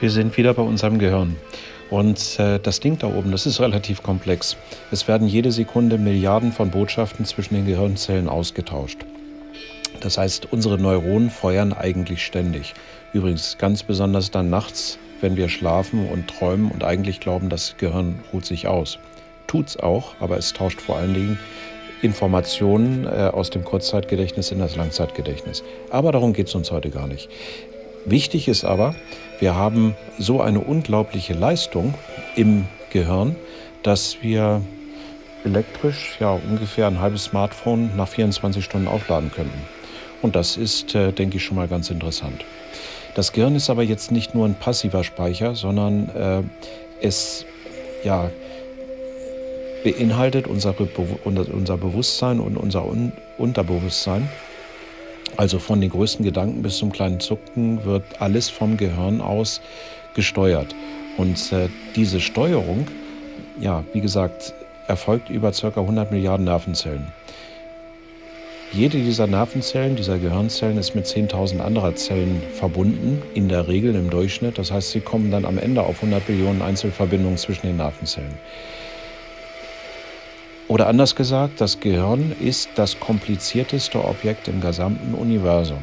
Wir sind wieder bei unserem Gehirn. Und äh, das Ding da oben, das ist relativ komplex. Es werden jede Sekunde Milliarden von Botschaften zwischen den Gehirnzellen ausgetauscht. Das heißt, unsere Neuronen feuern eigentlich ständig. Übrigens ganz besonders dann nachts, wenn wir schlafen und träumen und eigentlich glauben, das Gehirn ruht sich aus. Tut's auch, aber es tauscht vor allen Dingen Informationen äh, aus dem Kurzzeitgedächtnis in das Langzeitgedächtnis. Aber darum geht es uns heute gar nicht. Wichtig ist aber, wir haben so eine unglaubliche Leistung im Gehirn, dass wir elektrisch ja ungefähr ein halbes Smartphone nach 24 Stunden aufladen könnten. Und das ist, äh, denke ich, schon mal ganz interessant. Das Gehirn ist aber jetzt nicht nur ein passiver Speicher, sondern äh, es ja, beinhaltet unser, unser Bewusstsein und unser Un Unterbewusstsein. Also von den größten Gedanken bis zum kleinen Zucken wird alles vom Gehirn aus gesteuert. Und äh, diese Steuerung, ja, wie gesagt, erfolgt über ca. 100 Milliarden Nervenzellen. Jede dieser Nervenzellen, dieser Gehirnzellen ist mit 10.000 anderer Zellen verbunden, in der Regel im Durchschnitt. Das heißt, sie kommen dann am Ende auf 100 Billionen Einzelverbindungen zwischen den Nervenzellen. Oder anders gesagt, das Gehirn ist das komplizierteste Objekt im gesamten Universum.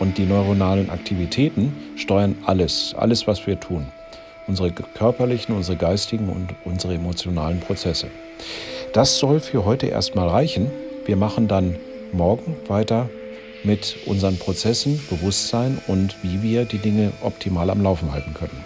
Und die neuronalen Aktivitäten steuern alles, alles, was wir tun. Unsere körperlichen, unsere geistigen und unsere emotionalen Prozesse. Das soll für heute erstmal reichen. Wir machen dann morgen weiter mit unseren Prozessen, Bewusstsein und wie wir die Dinge optimal am Laufen halten können.